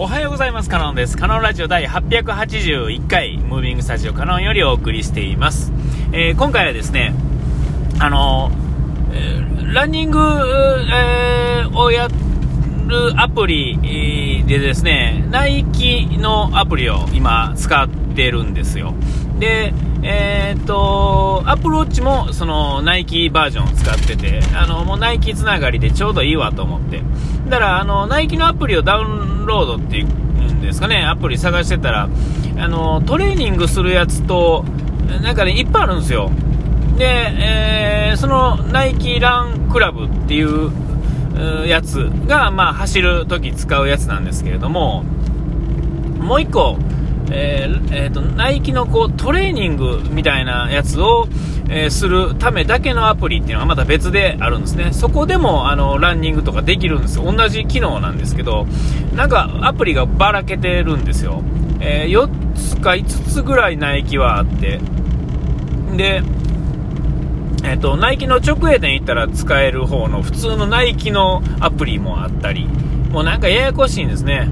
おはようございます。カノンです。カノンラジオ第881回、ムービングスタジオカノンよりお送りしています。えー、今回はですね、あのえー、ランニング、えー、をやるアプリでですね、ナイキのアプリを今使ってるんですよ。で、え、っと、アプローチもそのナイキバージョンを使ってて、あの、もうナイキつながりでちょうどいいわと思って。だから、あの、ナイキのアプリをダウンロードっていうんですかね、アプリ探してたら、あの、トレーニングするやつと、なんかね、いっぱいあるんですよ。で、えー、そのナイキランクラブっていうやつが、まあ、走るとき使うやつなんですけれども、もう一個、えーえーと、ナイキのこうトレーニングみたいなやつを、えー、するためだけのアプリっていうのがまた別であるんですね。そこでもあのランニングとかできるんですよ。同じ機能なんですけど、なんかアプリがばらけてるんですよ。えー、4つか5つぐらいナイキはあって、で、えっ、と、ナイキの直営店行ったら使える方の普通のナイキのアプリもあったり、もうなんかややこしいんですね。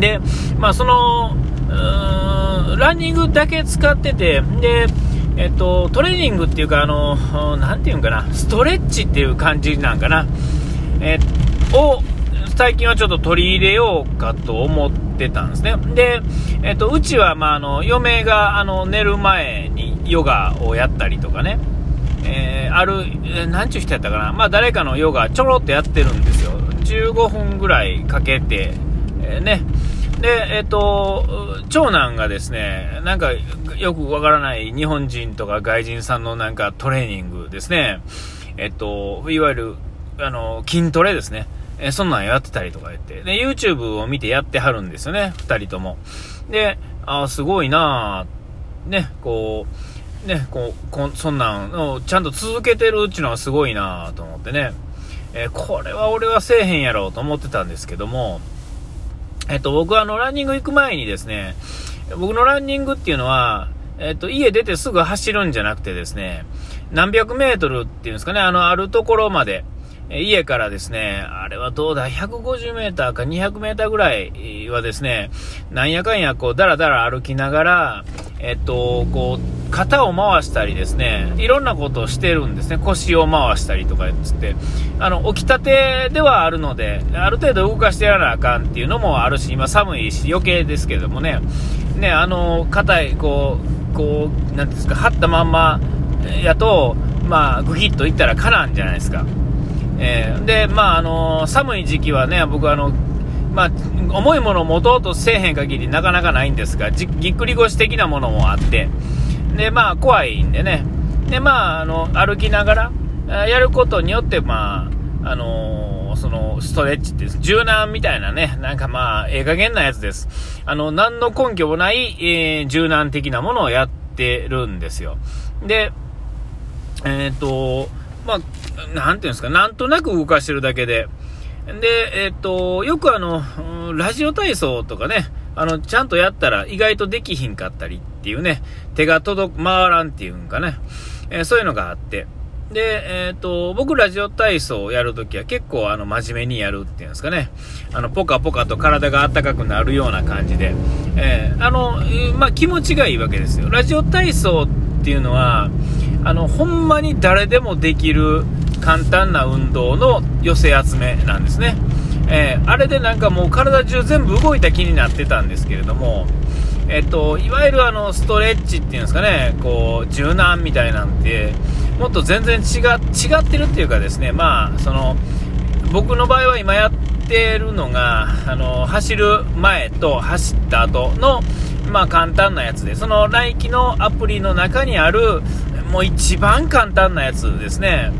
で、まあ、その、ランニングだけ使ってて、で、えっと、トレーニングっていうか、あの、なていうんかな、ストレッチっていう感じなんかな、えを、最近はちょっと取り入れようかと思ってたんですね。で、えっと、うちは、まあ、あの、嫁が、あの、寝る前にヨガをやったりとかね、えー、ある、なんちゅう人やったかな、まあ、誰かのヨガちょろっとやってるんですよ。15分ぐらいかけて、えー、ね、で、えっ、と、長男がですね、なんかよくわからない日本人とか外人さんのなんかトレーニングですね、えっ、と、いわゆる、あの、筋トレですね。えそんなんやってたりとか言って。で、YouTube を見てやってはるんですよね、二人とも。で、ああ、すごいなぁ、ね、こう、ね、こう、こそんなんをちゃんと続けてるっていうのはすごいなぁと思ってね。えー、これは俺はせえへんやろうと思ってたんですけども、えっと、僕はあの、ランニング行く前にですね、僕のランニングっていうのは、えっと、家出てすぐ走るんじゃなくてですね、何百メートルっていうんですかね、あの、あるところまで、家からですね、あれはどうだ、150メーターか200メーターぐらいはですね、なんやかんやこう、だらだら歩きながら、えっと、こう、肩を回したりですね、いろんなことをしてるんですね。腰を回したりとかつって。あの、起きたてではあるので、ある程度動かしてやらなあかんっていうのもあるし、今寒いし余計ですけどもね、ね、あの、硬い、こう、こう、なんですか、張ったまんまやと、まあ、ぐぎっといったらかなんじゃないですか。えー、で、まあ、あの寒い時期はね、僕あの、まあ、重いものを持とうとせえへん限りなかなかないんですが、ぎっくり腰的なものもあって、で、まあ、怖いんでね、で、まあ、あの、歩きながら、やることによって、まあ、あのー、その、ストレッチって、柔軟みたいなね、なんかまあ、ええ加減なやつです。あの、何の根拠もない、えー、柔軟的なものをやってるんですよ。で、えっ、ー、と、まあ、なんていうんですか、なんとなく動かしてるだけで、で、えっ、と、よくあの、ラジオ体操とかね、あの、ちゃんとやったら意外とできひんかったりっていうね、手が届く、回らんっていうんかね、えー、そういうのがあって、で、えっ、ー、と、僕ラジオ体操をやるときは結構あの真面目にやるっていうんですかね。あの、ポカポカと体が温かくなるような感じで、えー、あの、まあ、気持ちがいいわけですよ。ラジオ体操っていうのは、あの、ほんまに誰でもできる簡単な運動の寄せ集めなんですね。えー、あれでなんかもう体中全部動いた気になってたんですけれども、えっと、いわゆるあのストレッチっていうんですかね、こう柔軟みたいなんて、もっと全然違違ってるっていうかですね、まあ、その僕の場合は今やってるのが、あの走る前と走った後の、まあ、簡単なやつで、そのナイキのアプリの中にある、もう一番簡単なやつですね。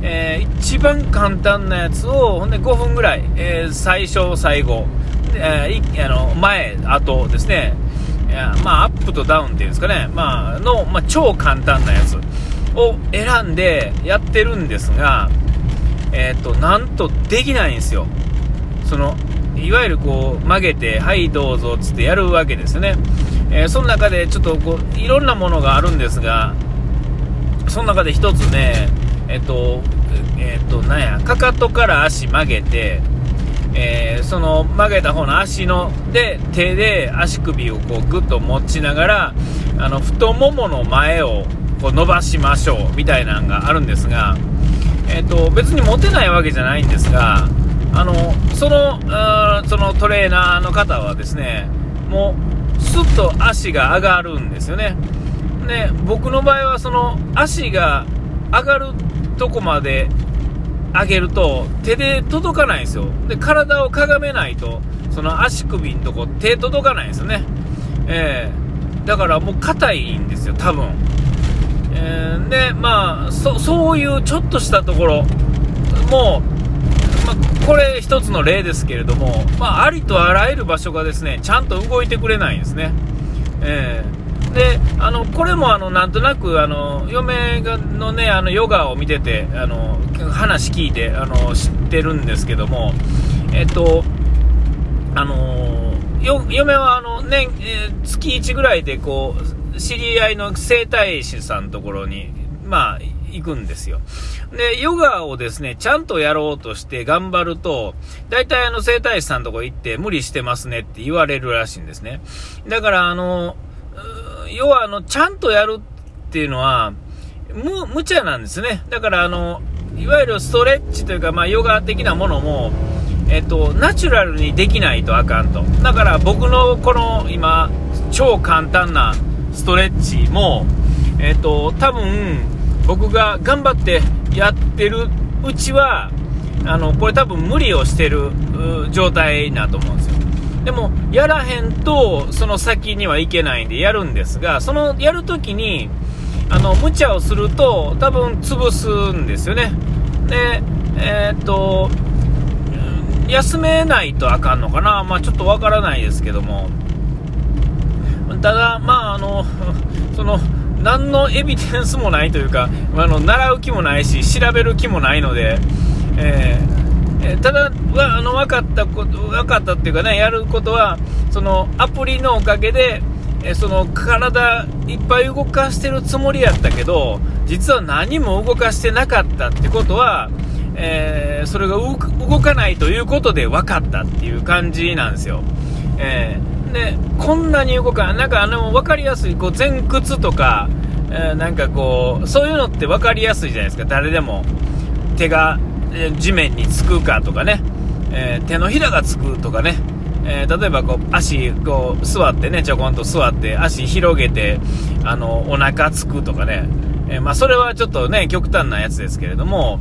えー、一番簡単なやつをほんで5分ぐらい、えー、最初、最後、えー、あの前、後ですね、まあ、アップとダウンっていうんですかね、まあ、の、まあ、超簡単なやつを選んでやってるんですが、えっ、と、なんとできないんですよ。その、いわゆるこう、曲げて、はいどうぞつってやるわけですね。えー、その中でちょっとこう、いろんなものがあるんですが、その中で一つね、えっと、えっと、なんや、かかとから足曲げて、えー、その曲げた方の足ので手で足首をこうグッと持ちながらあの太ももの前をこう伸ばしましょうみたいなのがあるんですが、えーと、別に持てないわけじゃないんですがあのそのそのトレーナーの方はですねもうスッと足が上がるんですよね。で僕の場合はその足が上がるとこまで上げると手で届かないんですよ。で、体をかがめないと、その足首のとこ手届かないんですよね。えー、だからもう硬いんですよ、多分。えー、で、まあそ、そういうちょっとしたところも、まあ、これ一つの例ですけれども、まあ、ありとあらゆる場所がですね、ちゃんと動いてくれないんですね。えーであのこれもあのなんとなくあの嫁のねあのヨガを見ててあの話聞いてあの知ってるんですけどもえっとあの嫁はあの年、え、月1ぐらいでこう知り合いの整体師さんのところにまあ行くんですよ。で、ヨガをですね、ちゃんとやろうとして頑張ると、大体あの整体師さんのとこ行って無理してますねって言われるらしいんですね。だからあの、要はあの、ちゃんとやるっていうのは、む、無茶なんですね。だからあの、いわゆるストレッチというか、まあ、ヨガ的なものも、えっと、ナチュラルにできないとあかんと。だから僕のこの今、超簡単なストレッチも、えっと、多分、僕が頑張ってやってるうちは、あの、これ多分無理をしてる状態なと思うんですよ。でも、やらへんと、その先にはいけないんでやるんですが、そのやるときに、あの、無茶をすると、多分潰すんですよね。で、えー、っと、休めないとあかんのかな、まあ、ちょっとわからないですけども、ただ、まあ、あの、その、何のエビデンスもないというか、あの習う気もないし、調べる気もないので、えーえただ、あの分かったこと分かったっていうかね、やることは、そのアプリのおかげで、えその体いっぱい動かしてるつもりやったけど、実は何も動かしてなかったってことは、えー、それが動かないということで分かったっていう感じなんですよ。えー、で、こんなに動かない、なんかあの分かりやすい、こう前屈とか、えー、なんかこう、そういうのって分かりやすいじゃないですか、誰でも。手が地面につくかとかね、えー、手のひらがつくとかね、えー、例えばこう足こう座ってねちょこんと座って足広げてあのお腹つくとかね、えー、まあ、それはちょっとね極端なやつですけれども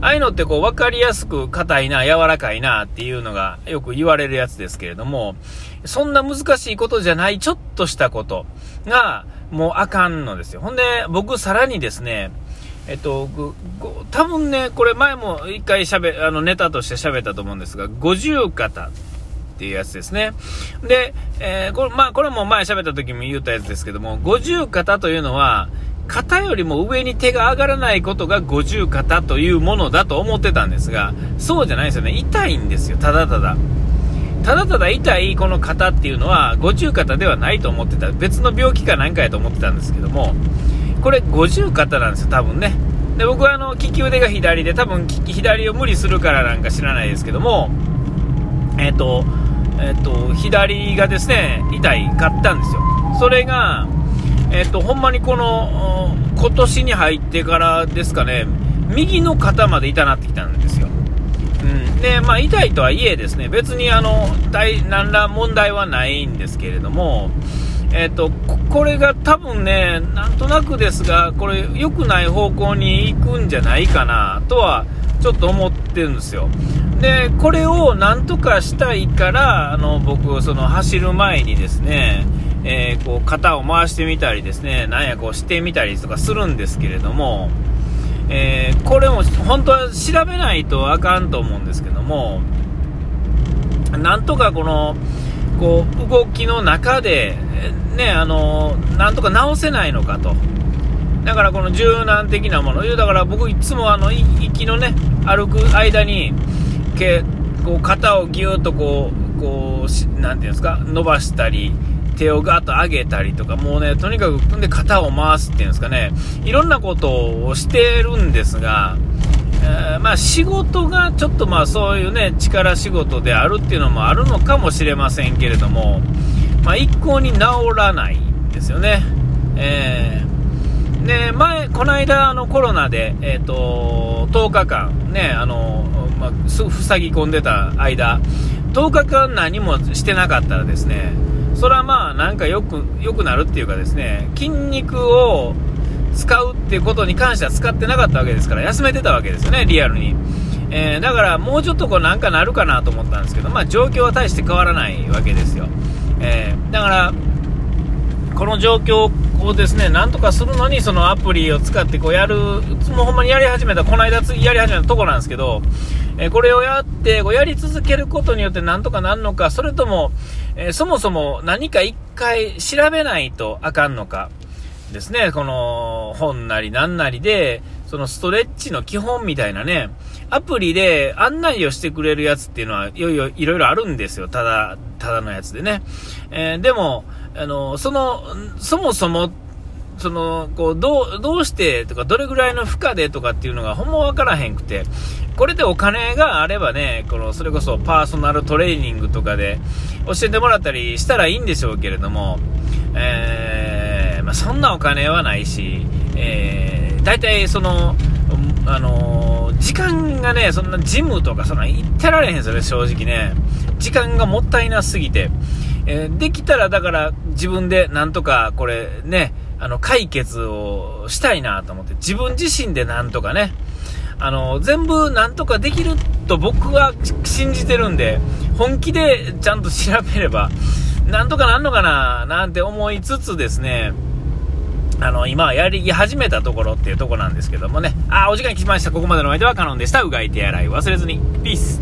ああいうのってこう分かりやすく硬いな柔らかいなっていうのがよく言われるやつですけれどもそんな難しいことじゃないちょっとしたことがもうあかんのですよ。ほんで僕さらにですねえっと、多分ね、これ前も一回しゃべ、あの、ネタとして喋ったと思うんですが、五十肩っていうやつですね。で、えー、これ、まあ、これも前喋った時も言ったやつですけども、五十肩というのは、肩よりも上に手が上がらないことが五十肩というものだと思ってたんですが、そうじゃないですよね。痛いんですよ、ただただ。ただただ痛いこの肩っていうのは、五十肩ではないと思ってた。別の病気か何かやと思ってたんですけども、これ50肩なんですよ、多分ね。で、僕はあの、利き腕が左で、多分左を無理するからなんか知らないですけども、えっ、ー、と、えっ、ー、と、左がですね、痛いかったんですよ。それが、えっ、ー、と、ほんまにこの、今年に入ってからですかね、右の肩まで痛なってきたんですよ。うん、で、まあ、痛いとはいえですね、別にあの、大、何ら問題はないんですけれども、えっ、ー、と、これが多分ね、なんとなくですが、これ良くない方向に行くんじゃないかなとはちょっと思ってるんですよ。で、これをなんとかしたいから、あの、僕、その走る前にですね、えー、こう肩を回してみたりですね、なんやこうしてみたりとかするんですけれども、えー、これも本当は調べないとあかんと思うんですけども、なんとかこの、こう動きの中で、ね、あのなんとか直せないのかと。だからこの柔軟的なもの、だから僕いつもあの行きのね、歩く間に、けこう肩をぎゅっとこう、こう、なんていうんですか、伸ばしたり、手をガーッと上げたりとか、もうね、とにかくんで肩を回すっていうんですかね、いろんなことをしてるんですが、え、まあ、仕事がちょっとまあそういうね力仕事であるっていうのもあるのかもしれませんけれども、まあ、一向に治らないんですよね。えー、で前、この間あのコロナで、えーと、10日間、ねあのまあ、塞ぎ込んでた間、10日間何もしてなかったらですねそれはまあなんかよくよくなるっていうかですね筋肉を使うっていうことに関しては使ってなかったわけですから、休めてたわけですよね、リアルに。えー、だからもうちょっとこうなんかなるかなと思ったんですけど、まあ、状況は大して変わらないわけですよ。えー、だから、この状況をですね、なんとかするのに、そのアプリを使ってこうやる、もうほんまにやり始めた、この間やり始めたとこなんですけど、えー、これをやって、こうやり続けることによってなんとかなるのか、それとも、えー、そもそも何か一回調べないとあかんのか、ですね、この本なりなんなりで、そのストレッチの基本みたいなね、アプリで案内をしてくれるやつっていうのは、いろいろ、いろいろあるんですよ。ただ、ただのやつでね。えー、でも、あの、その、そもそも、その、こう、どう、どうしてとか、どれぐらいの負荷でとかっていうのがほんまわからへんくて、これでお金があればね、この、それこそパーソナルトレーニングとかで教えてもらったりしたらいいんでしょうけれども、えーまあ、そんなお金はないし、えー、大体その、あのー、時間がね、そんなジムとかそんな行ってられへんすよね、正直ね。時間がもったいなすぎて。えー、できたらだから自分でなんとかこれね、あの、解決をしたいなと思って、自分自身でなんとかね、あの、全部なんとかできると僕は信じてるんで、本気でちゃんと調べれば、なんとかなんのかななんて思いつつですね、あの、今やり始めたところっていうとこなんですけどもね。あ、お時間来ました。ここまでのお相手はカノンでした。うがい手洗い忘れずに。ピース。